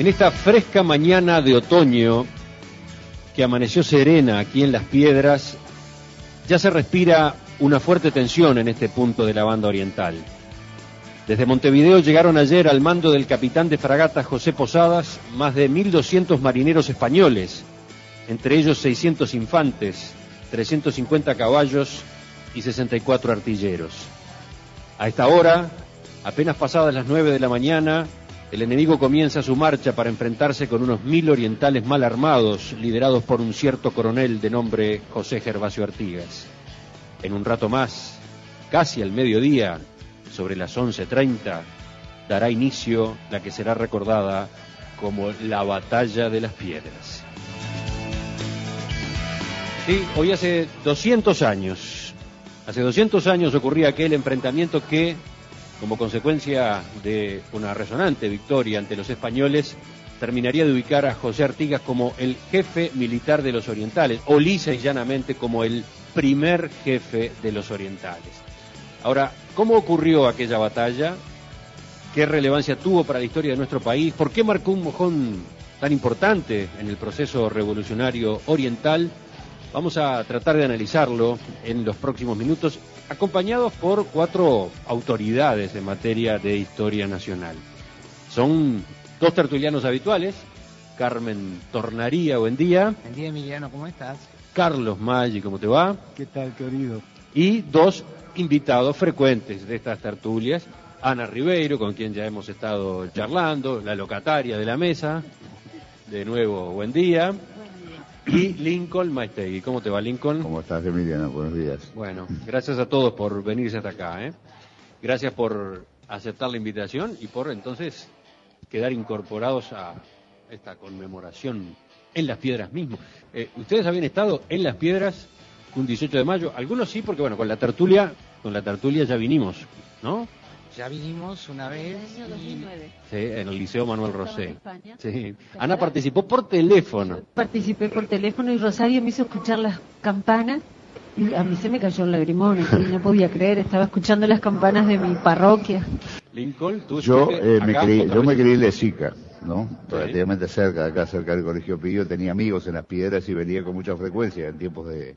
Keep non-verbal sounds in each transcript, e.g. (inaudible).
En esta fresca mañana de otoño, que amaneció serena aquí en Las Piedras, ya se respira una fuerte tensión en este punto de la banda oriental. Desde Montevideo llegaron ayer al mando del capitán de fragata José Posadas más de 1.200 marineros españoles, entre ellos 600 infantes, 350 caballos y 64 artilleros. A esta hora, apenas pasadas las 9 de la mañana, el enemigo comienza su marcha para enfrentarse con unos mil orientales mal armados, liderados por un cierto coronel de nombre José Gervasio Artigas. En un rato más, casi al mediodía, sobre las 11.30, dará inicio la que será recordada como la Batalla de las Piedras. Sí, hoy hace 200 años, hace 200 años ocurría aquel enfrentamiento que como consecuencia de una resonante victoria ante los españoles, terminaría de ubicar a José Artigas como el jefe militar de los orientales, o lisa y llanamente como el primer jefe de los orientales. Ahora, ¿cómo ocurrió aquella batalla? ¿Qué relevancia tuvo para la historia de nuestro país? ¿Por qué marcó un mojón tan importante en el proceso revolucionario oriental? Vamos a tratar de analizarlo en los próximos minutos acompañados por cuatro autoridades en materia de historia nacional. Son dos tertulianos habituales, Carmen Tornaría, buen día. Buen día, Emiliano, ¿cómo estás? Carlos Maggi, ¿cómo te va? ¿Qué tal, querido? Y dos invitados frecuentes de estas tertulias, Ana Ribeiro, con quien ya hemos estado charlando, la locataria de la mesa. De nuevo, buen día y Lincoln Maestegui. ¿Cómo te va, Lincoln? ¿Cómo estás, Emiliano? Buenos días. Bueno, gracias a todos por venirse hasta acá. ¿eh? Gracias por aceptar la invitación y por entonces quedar incorporados a esta conmemoración en las piedras mismo. Eh, Ustedes habían estado en las piedras un 18 de mayo, algunos sí, porque bueno, con la tertulia, con la tertulia ya vinimos, ¿no? Ya vinimos una vez. En el año 2009. Sí, en el Liceo Manuel Rosé. en España. Sí. Ana participó por teléfono. Participé por teléfono y Rosario me hizo escuchar las campanas y a mí se me cayó el lagrimón, y no podía creer, estaba escuchando las campanas de mi parroquia. Lincoln, tú Yo, eh, me acá crié, otra yo me en Lezica, ¿no? Relativamente cerca, de acá cerca del Colegio Pío. Tenía amigos en las piedras y venía con mucha frecuencia en tiempos de,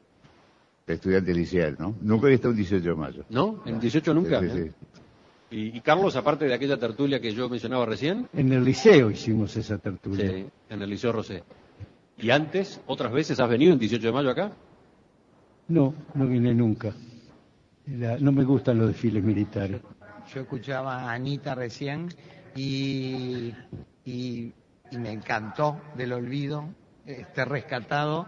de estudiante liceal, ¿no? Nunca había estado un 18 de mayo. ¿No? ¿En 18 nunca? Sí, sí, sí. Y, y Carlos, aparte de aquella tertulia que yo mencionaba recién, En el liceo hicimos esa tertulia. sí, en el Liceo Rosé. ¿Y antes, otras veces has venido en 18 de mayo acá? No, no vine nunca. La- no me gustan los desfiles militares. Yo escuchaba a Anita recién y, y, y me encantó del olvido, este rescatado,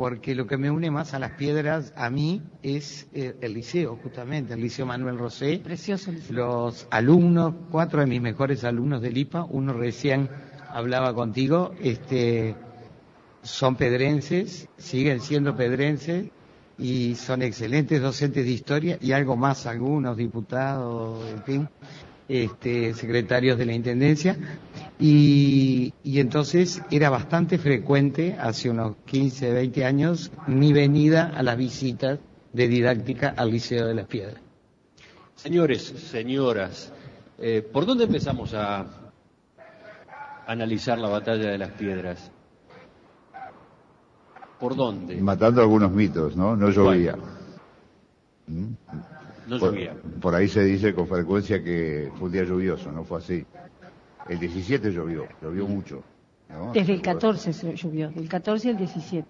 porque lo que me une más a las piedras a mí es eh, el liceo, justamente, el Liceo Manuel Rosé. Precioso. el- Los alumnos, cuatro de mis mejores alumnos del IPA, uno recién hablaba contigo, este, son pedrenses, siguen siendo pedrenses y son excelentes docentes de historia y algo más, algunos diputados, en fin, este, secretarios de la Intendencia. Y, y entonces era bastante frecuente, hace unos 15, 20 años, mi venida a las visitas de didáctica al Liceo de las Piedras. Señores, señoras, eh, ¿por dónde empezamos a analizar la batalla de las piedras? ¿Por dónde? Matando algunos mitos, ¿no? No llovía. ¿Mm? No Por, llovía. por ahí se dice con frecuencia que fue un día lluvioso, no fue así. El 17 llovió, llovió mucho. ¿no? Desde el 14 se llovió, del 14 al 17.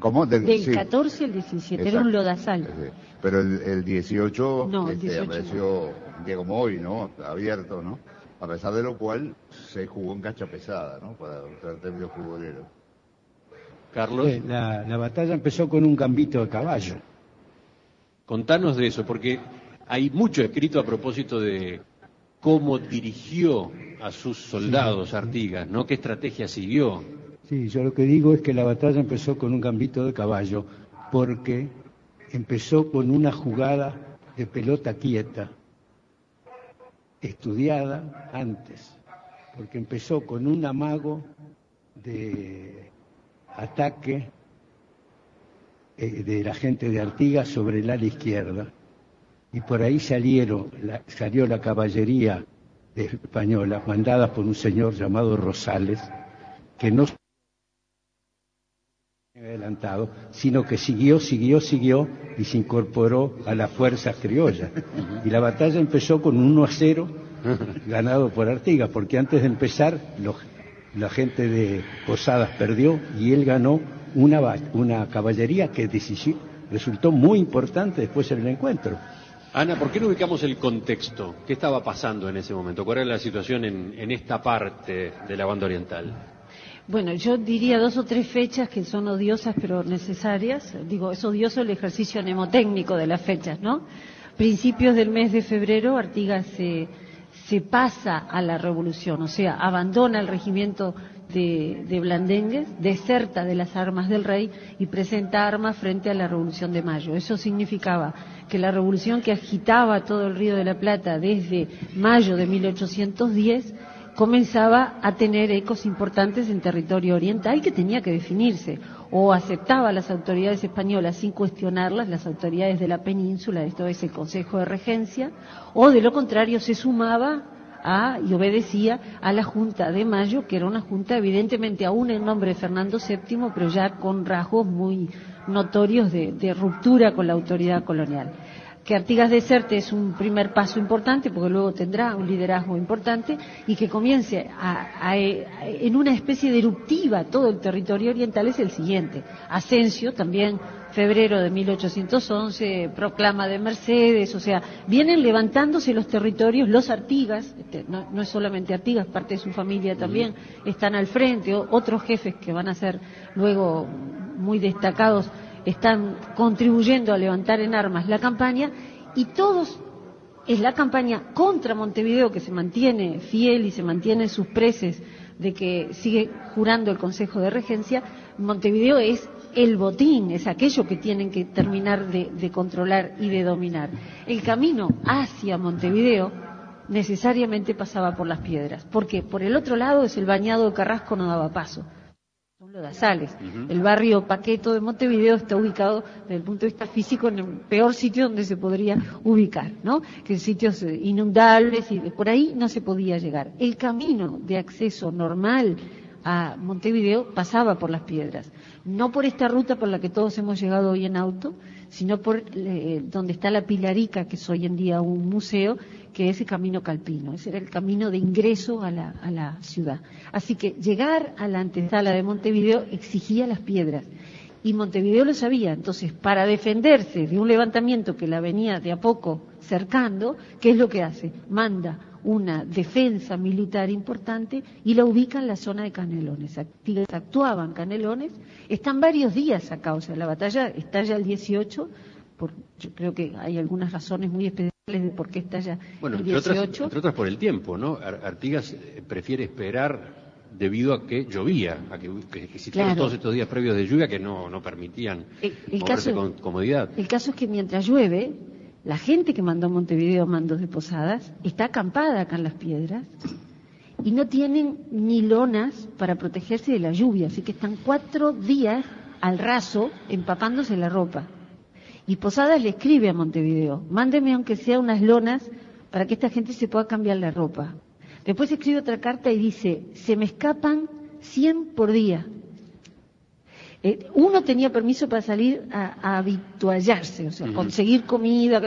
¿Cómo? Del, Del sí. 14 al 17, era Exacto. un lodazal. Sí. Pero el, el 18, No, el este, 18 apareció día como hoy, ¿no? Abierto, ¿no? A pesar de lo cual se jugó en cancha pesada, ¿no? Para usar términos futboleros. Carlos, Eh, La, la batalla empezó con un gambito de caballo. Contanos de eso, porque hay mucho escrito a propósito de cómo dirigió a sus soldados Artigas, ¿no? ¿Qué estrategia siguió? Sí, yo lo que digo es que la batalla empezó con un gambito de caballo, porque empezó con una jugada de pelota quieta, estudiada antes, porque empezó con un amago de ataque eh, de la gente de Artigas sobre el ala izquierda, y por ahí salieron, la- salió la caballería españolas mandadas por un señor llamado Rosales, que no adelantado, sino que siguió, siguió, siguió y se incorporó a las fuerzas criollas. Y la batalla empezó con un 1 a 0 ganado por Artigas, porque antes de empezar la gente de Posadas perdió y él ganó una, una caballería que resultó muy importante después en el encuentro. Ana, ¿por qué no ubicamos el contexto? ¿Qué estaba pasando en ese momento? ¿Cuál era la situación en, en esta parte de la banda oriental? Bueno, yo diría dos o tres fechas que son odiosas pero necesarias. Digo, es odioso el ejercicio mnemotécnico de las fechas, ¿no? Principios del mes de febrero, Artigas se, se pasa a la revolución, o sea, abandona el regimiento de, de, Blandengues, deserta de las armas del rey y presenta armas frente a la Revolución de Mayo. Eso significaba que la revolución que agitaba todo el Río de la Plata desde mayo de 1810 comenzaba a tener ecos importantes en territorio oriental que tenía que definirse. O aceptaba las autoridades españolas sin cuestionarlas, las autoridades de la península, esto es el Consejo de Regencia, o de lo contrario se sumaba a, y obedecía a la Junta de Mayo, que era una junta evidentemente aún en nombre de Fernando VII, pero ya con rasgos muy notorios de, ruptura con la autoridad colonial que Artigas deserte es un primer paso importante, porque luego tendrá un liderazgo importante, y que comience en una especie de eruptiva todo el territorio oriental es el siguiente. Asensio, también febrero de 1811, proclama de Mercedes, o sea, vienen levantándose los territorios, los Artigas, este, no, es solamente Artigas, parte de su familia también, están al frente, otros jefes que van a ser luego muy destacados están contribuyendo a levantar en armas la campaña y todos es la campaña contra Montevideo que se mantiene fiel y se mantiene en sus preces de que sigue jurando el Consejo de Regencia, Montevideo es el botín, es aquello que tienen que terminar de, controlar y de dominar. El camino hacia Montevideo necesariamente pasaba por las piedras, porque por el otro lado es el bañado de Carrasco no daba paso. Son los Sales. El barrio Paqueto de Montevideo está ubicado desde el punto de vista físico en el peor sitio donde se podría ubicar, ¿no? Que sitios eh, inundables y por ahí no se podía llegar. El camino de acceso normal a Montevideo pasaba por las piedras. No por esta ruta por la que todos hemos llegado hoy en auto, sino por eh, donde está la Pilarica, que es hoy en día un museo, que es el camino calpino. Ese era el camino de ingreso a la, a la ciudad. Así que llegar a la antesala de Montevideo exigía las piedras. Y Montevideo lo sabía. Entonces, para defenderse de un levantamiento que la venía de a poco cercando, ¿qué es lo que hace? Manda una defensa militar importante y la ubica en la zona de Canelones. Actuaban Canelones, están varios días a causa de la batalla, estalla el 18, por, yo creo que hay algunas razones muy especiales de por qué estalla bueno, el 18. Entre otras, entre otras por el tiempo, ¿no? Artigas eh, prefiere esperar debido a que llovía, a que, existían todos estos días previos de lluvia que no, no permitían el, con comodidad. El caso es que mientras llueve, la gente que mandó a Montevideo mandos de posadas está acampada acá en las piedras y no tienen ni lonas para protegerse de la lluvia, así que están cuatro días al raso empapándose la ropa. Y Posadas le escribe a Montevideo, mándeme aunque sea unas lonas para que esta gente se pueda cambiar la ropa. Después escribe otra carta y dice, se me escapan 100 por día. Eh, uno tenía permiso para salir a, habituallarse, o sea, conseguir comida,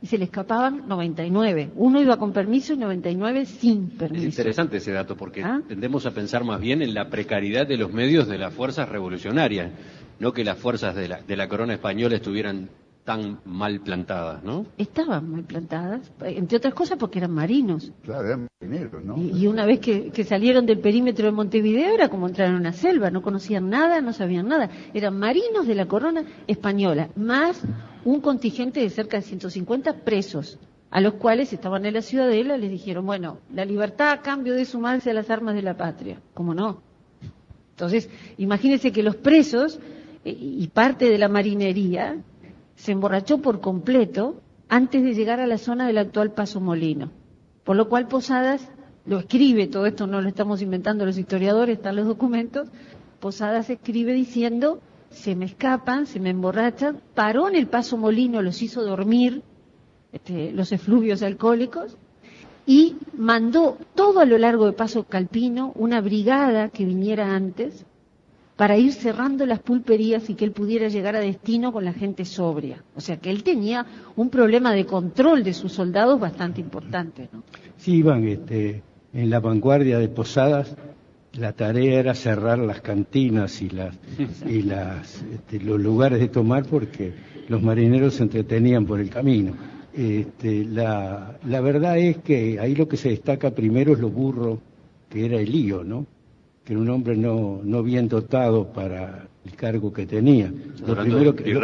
y se le escapaban 99. Uno iba con permiso y 99 sin permiso. Es interesante ese dato porque ¿Ah? tendemos a pensar más bien en la precariedad de los medios de las fuerzas revolucionarias, no que las fuerzas de la, de la corona española estuvieran tan mal plantadas, ¿no? Estaban mal plantadas, entre otras cosas porque eran marinos. Claro, eran marineros, ¿no? Y, una vez que, salieron del perímetro de Montevideo era como entrar en una selva, no conocían nada, no sabían nada. Eran marinos de la corona española, más un contingente de cerca de 150 presos, a los cuales estaban en la ciudadela, les dijeron, bueno, la libertad a cambio de sumarse a las armas de la patria. ¿Cómo no? Entonces, imagínense que los presos eh, y parte de la marinería se emborrachó por completo antes de llegar a la zona del actual Paso Molino. Por lo cual Posadas lo escribe, todo esto no lo estamos inventando los historiadores, están los documentos, Posadas escribe diciendo, se me escapan, se me emborrachan, paró en el Paso Molino, los hizo dormir, este, los efluvios alcohólicos, y mandó todo a lo largo de Paso Calpino una brigada que viniera antes para ir cerrando las pulperías y que él pudiera llegar a destino con la gente sobria. O sea que él tenía un problema de control de sus soldados bastante importante. ¿no? Sí, iban este, en la vanguardia de Posadas. La tarea era cerrar las cantinas y, las, y las, este, los lugares de tomar porque los marineros se entretenían por el camino. Este, la, la verdad es que ahí lo que se destaca primero es lo burro que era el lío, ¿no? Que era un hombre no, no bien dotado para el cargo que tenía. Lo primero que, lo,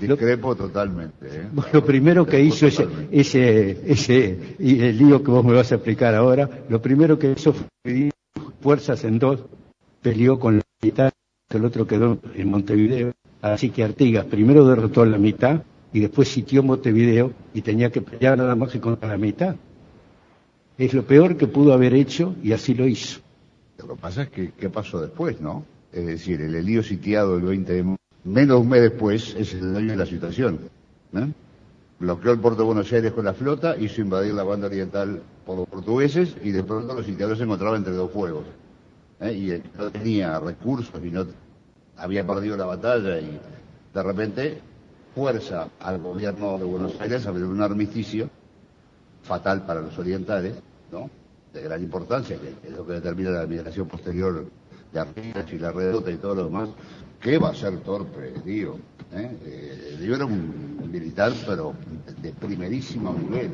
Discrepo totalmente. ¿eh? (laughs) Lo primero que hizo ese, ese, ese, y el lío que vos me vas a explicar ahora, lo primero que hizo fue dividir fuerzas en dos, peleó con la mitad, el otro quedó en Montevideo. Así que Artigas primero derrotó la mitad y después sitió Montevideo y tenía que pelear nada más que contra la mitad. Es lo peor que pudo haber hecho y así lo hizo. Lo que pasa es que, ¿qué pasó después, no? Es decir, el Elío sitiado el 20 de menos un mes después es el dueño de la situación. ¿eh? Bloqueó el puerto de Buenos Aires con la flota, hizo invadir la banda oriental por los portugueses y de pronto los sitiadores se encontraban entre dos fuegos. ¿eh? Y no tenía recursos y no había perdido la batalla y de repente fuerza al gobierno de Buenos Aires a abrir un armisticio fatal para los orientales, ¿no? De gran importancia, que es lo que determina la migración posterior de Artigas y la redota y todo lo demás, que va a ser torpe, digo. ¿eh? Eh, era un militar, pero de primerísimo nivel.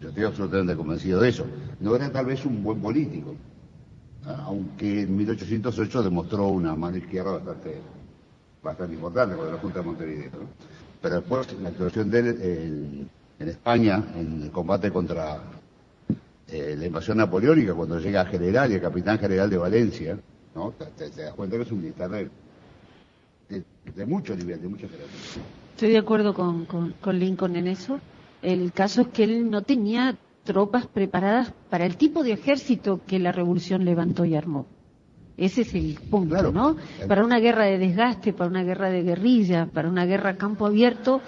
Yo estoy absolutamente convencido de eso. No era tal vez un buen político, aunque en 1808 demostró una mano izquierda bastante, bastante importante con la Junta de Montevideo. Pero después la actuación de él en España, en el combate contra eh, la invasión napoleónica, cuando llega a general y el capitán general de Valencia, ¿no? Te, das cuenta que es un militar de, mucho nivel, de mucha jerarquía. Estoy de acuerdo con, con, Lincoln en eso. El caso es que él no tenía tropas preparadas para el tipo de ejército que la revolución levantó y armó. Ese es el punto, ¿no? Para una guerra de desgaste, para una guerra de guerrilla, para una guerra a campo abierto,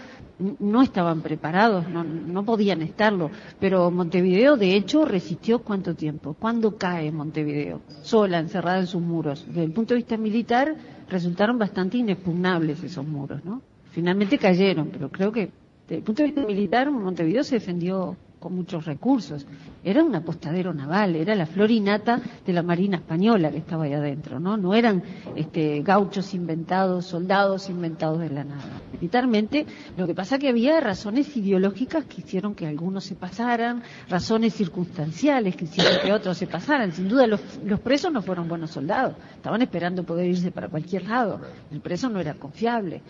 no estaban preparados, no, no podían estarlo. Pero Montevideo, de hecho, resistió cuánto tiempo. ¿Cuándo cae Montevideo? Sola, encerrada en sus muros. Desde el punto de vista militar, resultaron bastante inexpugnables esos muros, ¿no? Finalmente cayeron, pero creo que desde el punto de vista militar, Montevideo se defendió con muchos recursos. Era un apostadero naval, era la florinata de la Marina Española que estaba ahí adentro, ¿no? No eran este, gauchos inventados, soldados inventados de la nada. Militarmente, lo que pasa que había razones ideológicas que hicieron que algunos se pasaran, razones circunstanciales que hicieron que otros se pasaran. Sin duda, los, los presos no fueron buenos soldados, estaban esperando poder irse para cualquier lado. El preso no era confiable.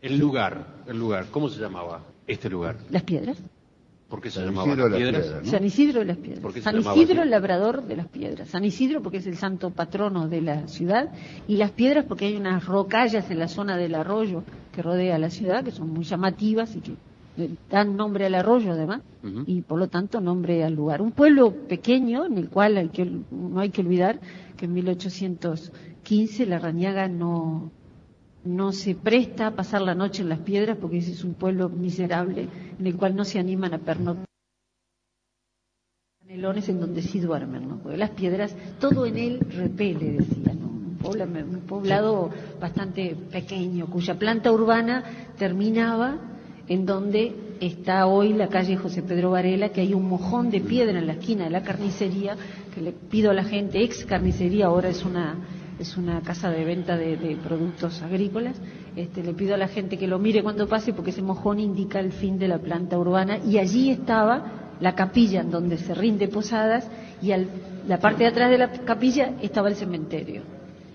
El lugar, el lugar, ¿cómo se llamaba este lugar? Las piedras. ¿Por qué se San llamaba Isidro las piedras? San Isidro de las Piedras. San Isidro el labrador de las piedras. San Isidro porque es el santo patrono de la ciudad y las piedras porque hay unas rocallas en la zona del arroyo que rodea la ciudad que son muy llamativas y que dan nombre al arroyo además y por lo tanto nombre al lugar. Un pueblo pequeño en el cual hay que, no hay que olvidar que en 1815 la Rañaga no, no se presta a pasar la noche en las piedras porque ese es un pueblo miserable en el cual no se animan a pernoctar canelones en donde sí duermen, ¿no? Porque las piedras, todo en él repele, decía, ¿no? Un, poblado bastante pequeño, cuya planta urbana terminaba en donde está hoy la calle José Pedro Varela, que hay un mojón de piedra en la esquina de la carnicería, que le pido a la gente, ex carnicería, ahora es una es una casa de venta de, productos agrícolas. Este, le pido a la gente que lo mire cuando pase porque ese mojón indica el fin de la planta urbana y allí estaba la capilla en donde se rinde posadas y al, la parte de atrás de la capilla estaba el cementerio.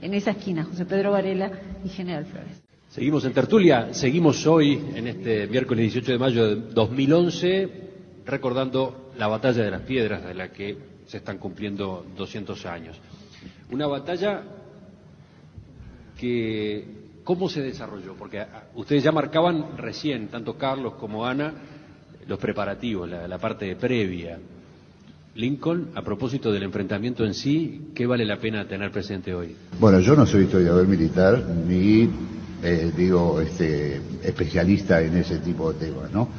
En esa esquina, José Pedro Varela y General Flores. Seguimos en tertulia, seguimos hoy en este miércoles 18 de mayo de 2011 recordando la batalla de las piedras de la que se están cumpliendo 200 años. Una batalla cómo se desarrolló, porque ah, ustedes ya marcaban recién, tanto Carlos como Ana, los preparativos, la, parte previa. Lincoln, a propósito del enfrentamiento en sí, ¿qué vale la pena tener presente hoy? Bueno, yo no soy historiador militar ni, eh, digo, este, especialista en ese tipo de temas, ¿no?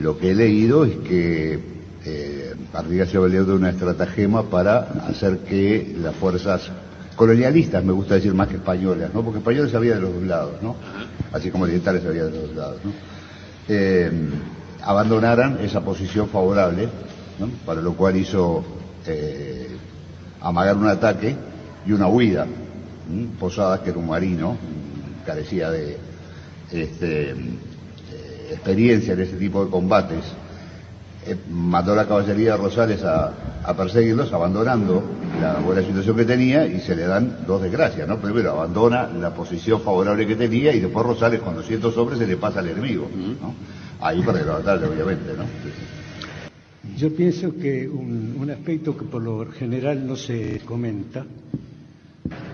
Lo que he leído es que eh, Artigas se valió de una estratagema para hacer que las fuerzas colonialistas, me gusta decir más que españolas, ¿no? Porque españoles había de los dos lados, ¿no? Así como orientales había de los dos lados, ¿no? Eh, abandonaran esa posición favorable, ¿no? Para lo cual hizo eh, amagar un ataque y una huida. ¿m? Posadas, que era un marino, carecía de este, eh, experiencia en ese tipo de combates, eh, mandó la caballería de Rosales a, a perseguirlos, abandonando la buena situación que tenía y se le dan dos desgracias, ¿no? Primero abandona la posición favorable que tenía y después Rosales con 200 hombres se le pasa al enemigo, ¿no? Ahí perdió la batalla, obviamente, ¿no? Yo pienso que un, un aspecto que por lo general no se comenta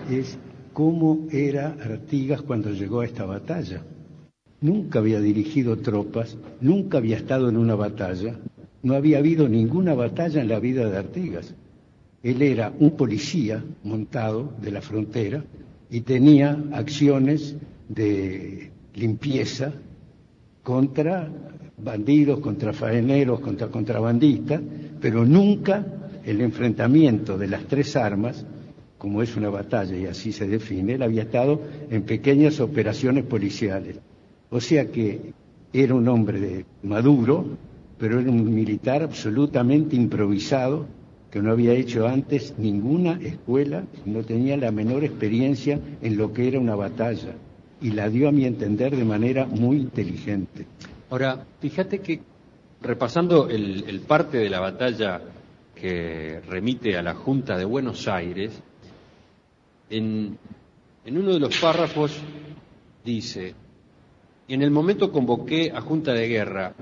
es cómo era Artigas cuando llegó a esta batalla. Nunca había dirigido tropas, nunca había estado en una batalla, no había habido ninguna batalla en la vida de Artigas. Él era un policía montado de la frontera y tenía acciones de limpieza contra bandidos, contra faeneros, contra contrabandistas, pero nunca el enfrentamiento de las tres armas, como es una batalla y así se define, él había estado en pequeñas operaciones policiales. O sea que era un hombre de maduro, pero era un militar absolutamente improvisado, que no había hecho antes ninguna escuela, no tenía la menor experiencia en lo que era una batalla, y la dio a mi entender de manera muy inteligente. Ahora, fíjate que repasando el, parte de la batalla que remite a la Junta de Buenos Aires, en, en uno de los párrafos dice, en el momento convoqué a Junta de Guerra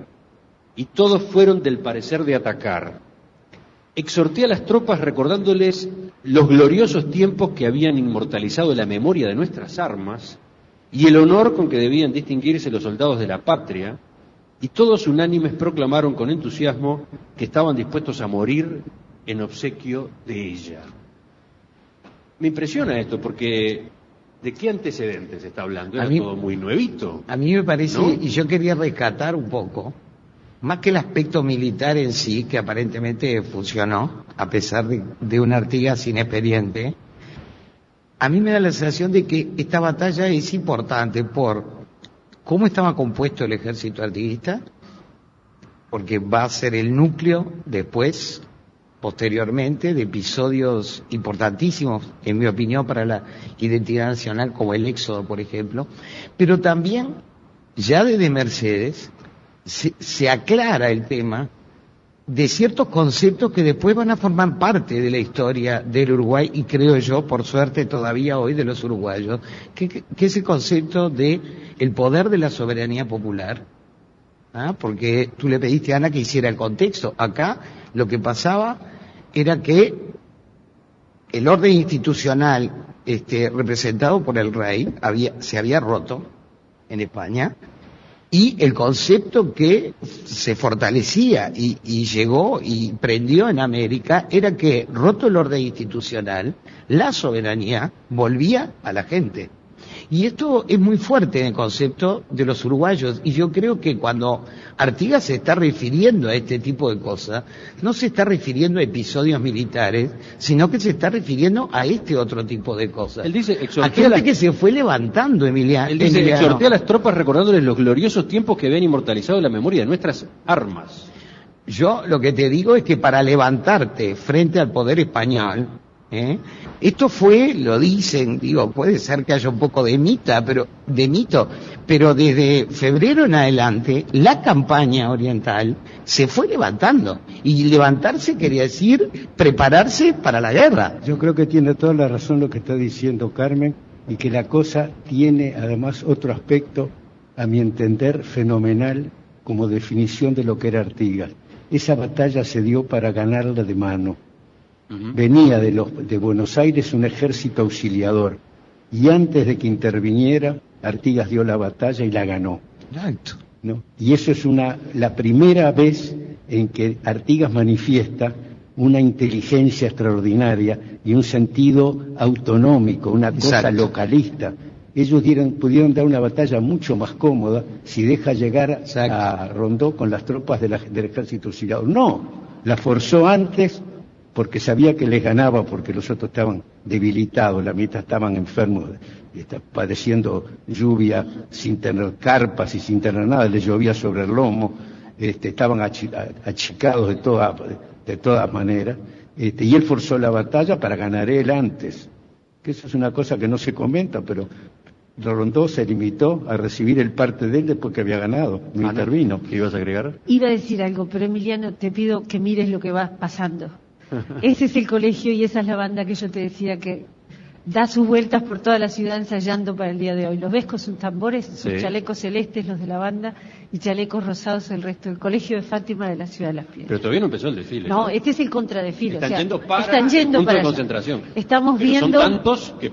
y todos fueron del parecer de atacar. Exhorté a las tropas recordándoles los gloriosos tiempos que habían inmortalizado la memoria de nuestras armas y el honor con que debían distinguirse los soldados de la patria, y todos unánimes proclamaron con entusiasmo que estaban dispuestos a morir en obsequio de ella. Me impresiona esto porque ¿de qué antecedentes está hablando? A Era mí- todo muy nuevito. A mí me parece, ¿No? y yo quería rescatar un poco, más que el aspecto militar en sí, que aparentemente funcionó, a pesar de, de un Artigas inexperiente, a mí me da la sensación de que esta batalla es importante por cómo estaba compuesto el ejército artiguista, porque va a ser el núcleo después, posteriormente, de episodios importantísimos, en mi opinión, para la identidad nacional, como el éxodo, por ejemplo, pero también, ya desde Mercedes, se, se aclara el tema de ciertos conceptos que después van a formar parte de la historia del Uruguay y creo yo, por suerte todavía hoy, de los uruguayos, que, que, es el concepto de el poder de la soberanía popular, ¿ah? porque tú le pediste a Ana que hiciera el contexto. Acá lo que pasaba era que el orden institucional este, representado por el rey había, se había roto en España y el concepto que se fortalecía y, llegó y prendió en América era que, roto el orden institucional, la soberanía volvía a la gente. Y esto es muy fuerte en el concepto de los uruguayos. Y yo creo que cuando Artigas se está refiriendo a este tipo de cosas, no se está refiriendo a episodios militares, sino que se está refiriendo a este otro tipo de cosas. Él dice, a gente las- que se fue levantando, Emilia- Él dice, Emiliano. exhorté a las tropas recordándoles los gloriosos tiempos que habían inmortalizado la memoria de nuestras armas. Yo lo que te digo es que para levantarte frente al poder español, ¿eh? esto fue, lo dicen, digo, puede ser que haya un poco de mita, pero de mito, pero desde febrero en adelante la campaña oriental se fue levantando y levantarse quería decir prepararse para la guerra. Yo creo que tiene toda la razón lo que está diciendo Carmen y que la cosa tiene además otro aspecto, a mi entender, fenomenal como definición de lo que era Artigas. Esa batalla se dio para ganarla de mano. Venía de, los, de Buenos Aires un ejército auxiliador y antes de que interviniera, Artigas dio la batalla y la ganó. Exacto. ¿no? Y eso es una, la primera vez en que Artigas manifiesta una inteligencia extraordinaria y un sentido autonómico, una cosa Exacto. localista. ellos dieron, pudieron dar una batalla mucho más cómoda si deja llegar Exacto. a Rondó con las tropas de la- del ejército auxiliado. No, la forzó antes porque sabía que les ganaba, porque los otros estaban debilitados, la mitad estaban enfermos, padeciendo lluvia sin tener carpas y sin tener nada, les llovía sobre el lomo, este, estaban achicados de toda- de todas maneras, este, y él forzó la batalla para ganar él antes que eso es una cosa que no se comenta, pero Rondó se limitó a recibir el parte de él después que había ganado, no Ana, intervino. ¿Qué ibas a agregar? Iba a decir algo, pero Emiliano, te pido que mires lo que va pasando. Ese es el colegio y esa es la banda que yo te decía que da sus vueltas por toda la ciudad ensayando para el día de hoy. Los ves con sus tambores, sus Sí. chalecos celestes, los de la banda, y chalecos rosados el resto del colegio de Fátima de la ciudad de Las Piedras. Pero todavía no empezó el desfile. No, este es el contradefile. Están o sea, yendo para están yendo el punto para de concentración. Estamos Pero viendo. Son tantos que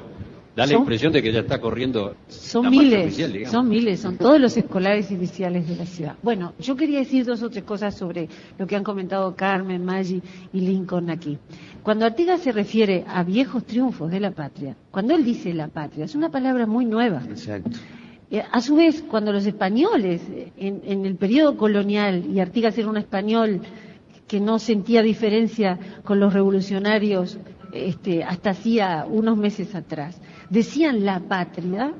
da la impresión de que ya está corriendo Son la miles, oficial, digamos. son miles, son todos los escolares iniciales de la ciudad. Bueno, yo quería decir dos o tres cosas sobre lo que han comentado Carmen, Maggi y Lincoln aquí. Cuando Artigas se refiere a viejos triunfos de la patria, cuando él dice la patria, es una palabra muy nueva. Exacto. Eh, A su vez, cuando los españoles, en, en el periodo colonial, y Artigas era un español que no sentía diferencia con los revolucionarios este, hasta hacía unos meses atrás, decían la patria,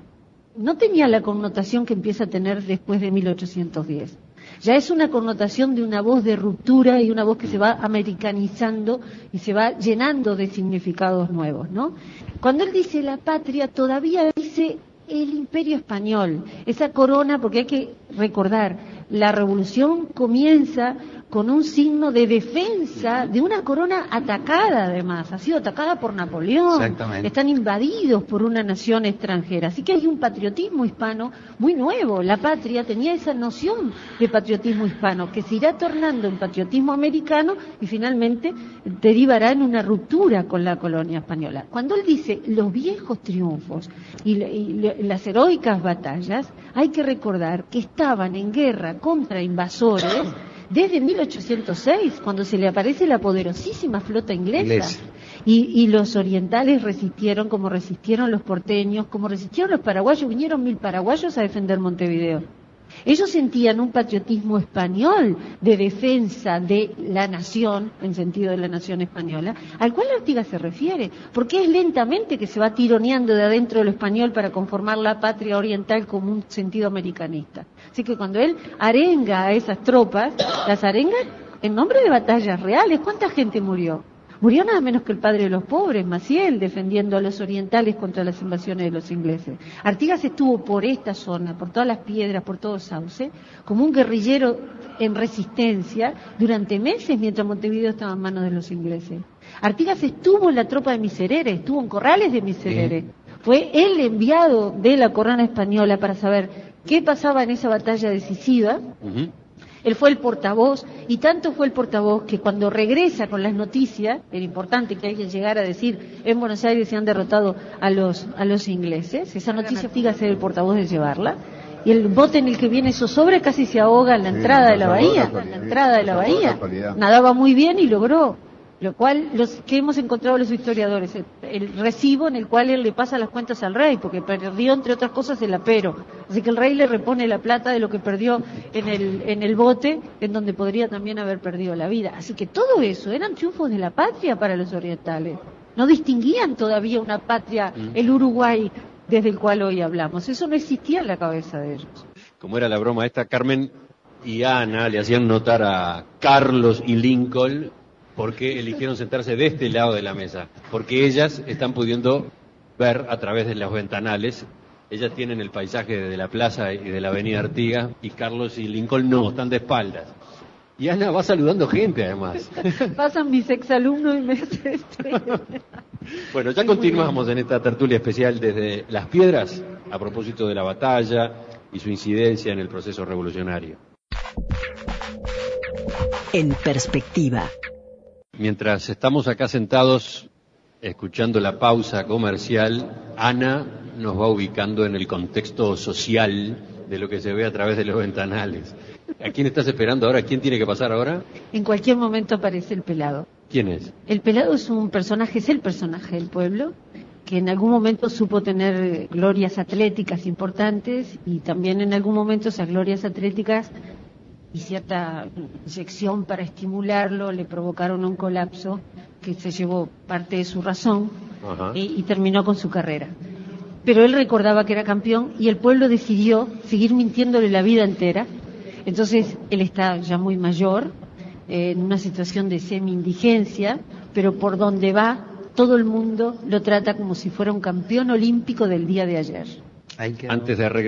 no tenía la connotación que empieza a tener después de 1810. Ya es una connotación de una voz de ruptura y una voz que se va americanizando y se va llenando de significados nuevos, ¿no? Cuando él dice la patria, todavía dice el imperio español, esa corona, porque hay que recordar, la revolución comienza con un signo de defensa de una corona atacada además, ha sido atacada por Napoleón, Exactamente. están invadidos por una nación extranjera, así que hay un patriotismo hispano muy nuevo, la patria tenía esa noción de patriotismo hispano que se irá tornando en patriotismo americano y finalmente derivará en una ruptura con la colonia española. Cuando él dice los viejos triunfos y, y las heroicas batallas, hay que recordar que estaban en guerra contra invasores (coughs) desde 1806, cuando se le aparece la poderosísima flota inglesa. Y, y los orientales resistieron como resistieron los porteños, como resistieron los paraguayos. Vinieron mil paraguayos a defender Montevideo. Ellos sentían un patriotismo español de defensa de la nación, en sentido de la nación española, al cual Artigas se refiere, porque es lentamente que se va tironeando de adentro de lo español para conformar la patria oriental como un sentido americanista. Así que cuando él arenga a esas tropas, las arenga en nombre de batallas reales. ¿Cuánta gente murió? Murió nada menos que el padre de los pobres, Maciel, defendiendo a los orientales contra las invasiones de los ingleses. Artigas estuvo por esta zona, por todas las piedras, por todo Sauce, como un guerrillero en resistencia durante meses mientras Montevideo estaba en manos de los ingleses. Artigas estuvo en la tropa de Miserere, estuvo en Corrales de Miserere. Fue el enviado de la corona española para saber qué pasaba en esa batalla decisiva. Él fue el portavoz y tanto fue el portavoz que cuando regresa con las noticias, era importante que alguien llegara a decir en Buenos Aires se han derrotado a los, a los ingleses, esa noticia fíjate ser el portavoz de llevarla. Y el bote en el que viene Sosobra casi se ahoga en la Sí, entrada de la bahía, en la entrada de la bahía. Nadaba muy bien y logró. Lo cual, los que hemos encontrado los historiadores, el, el recibo en el cual él le pasa las cuentas al rey, porque perdió, entre otras cosas, el apero. Así que el rey le repone la plata de lo que perdió en el, en el bote, en donde podría también haber perdido la vida. Así que todo eso eran triunfos de la patria para los orientales. No distinguían todavía una patria, el Uruguay, desde el cual hoy hablamos. Eso no existía en la cabeza de ellos. Como era la broma esta, Carmen y Ana le hacían notar a Carlos y Lincoln porque eligieron sentarse de este lado de la mesa, porque ellas están pudiendo ver a través de los ventanales, ellas tienen el paisaje de la plaza y de la avenida Artigas, y Carlos y Lincoln no, están de espaldas. Y Ana va saludando gente además. (laughs) Pasan mis exalumnos y me. Bueno, ya continuamos en esta tertulia especial desde Las Piedras a propósito de la batalla y su incidencia en el proceso revolucionario. En perspectiva. Mientras estamos acá sentados escuchando la pausa comercial, Ana nos va ubicando en el contexto social de lo que se ve a través de los ventanales. ¿A quién estás esperando ahora? ¿Quién tiene que pasar ahora? En cualquier momento aparece el pelado. ¿Quién es? El pelado es un personaje, es el personaje del pueblo, que en algún momento supo tener glorias atléticas importantes y también en algún momento esas glorias atléticas y cierta inyección para estimularlo le provocaron un colapso que se llevó parte de su razón Ajá. y, y terminó con su carrera. Pero él recordaba que era campeón y el pueblo decidió seguir mintiéndole la vida entera. Entonces él está ya muy mayor, eh, en una situación de semi-indigencia, pero por donde va todo el mundo lo trata como si fuera un campeón olímpico del día de ayer. Antes de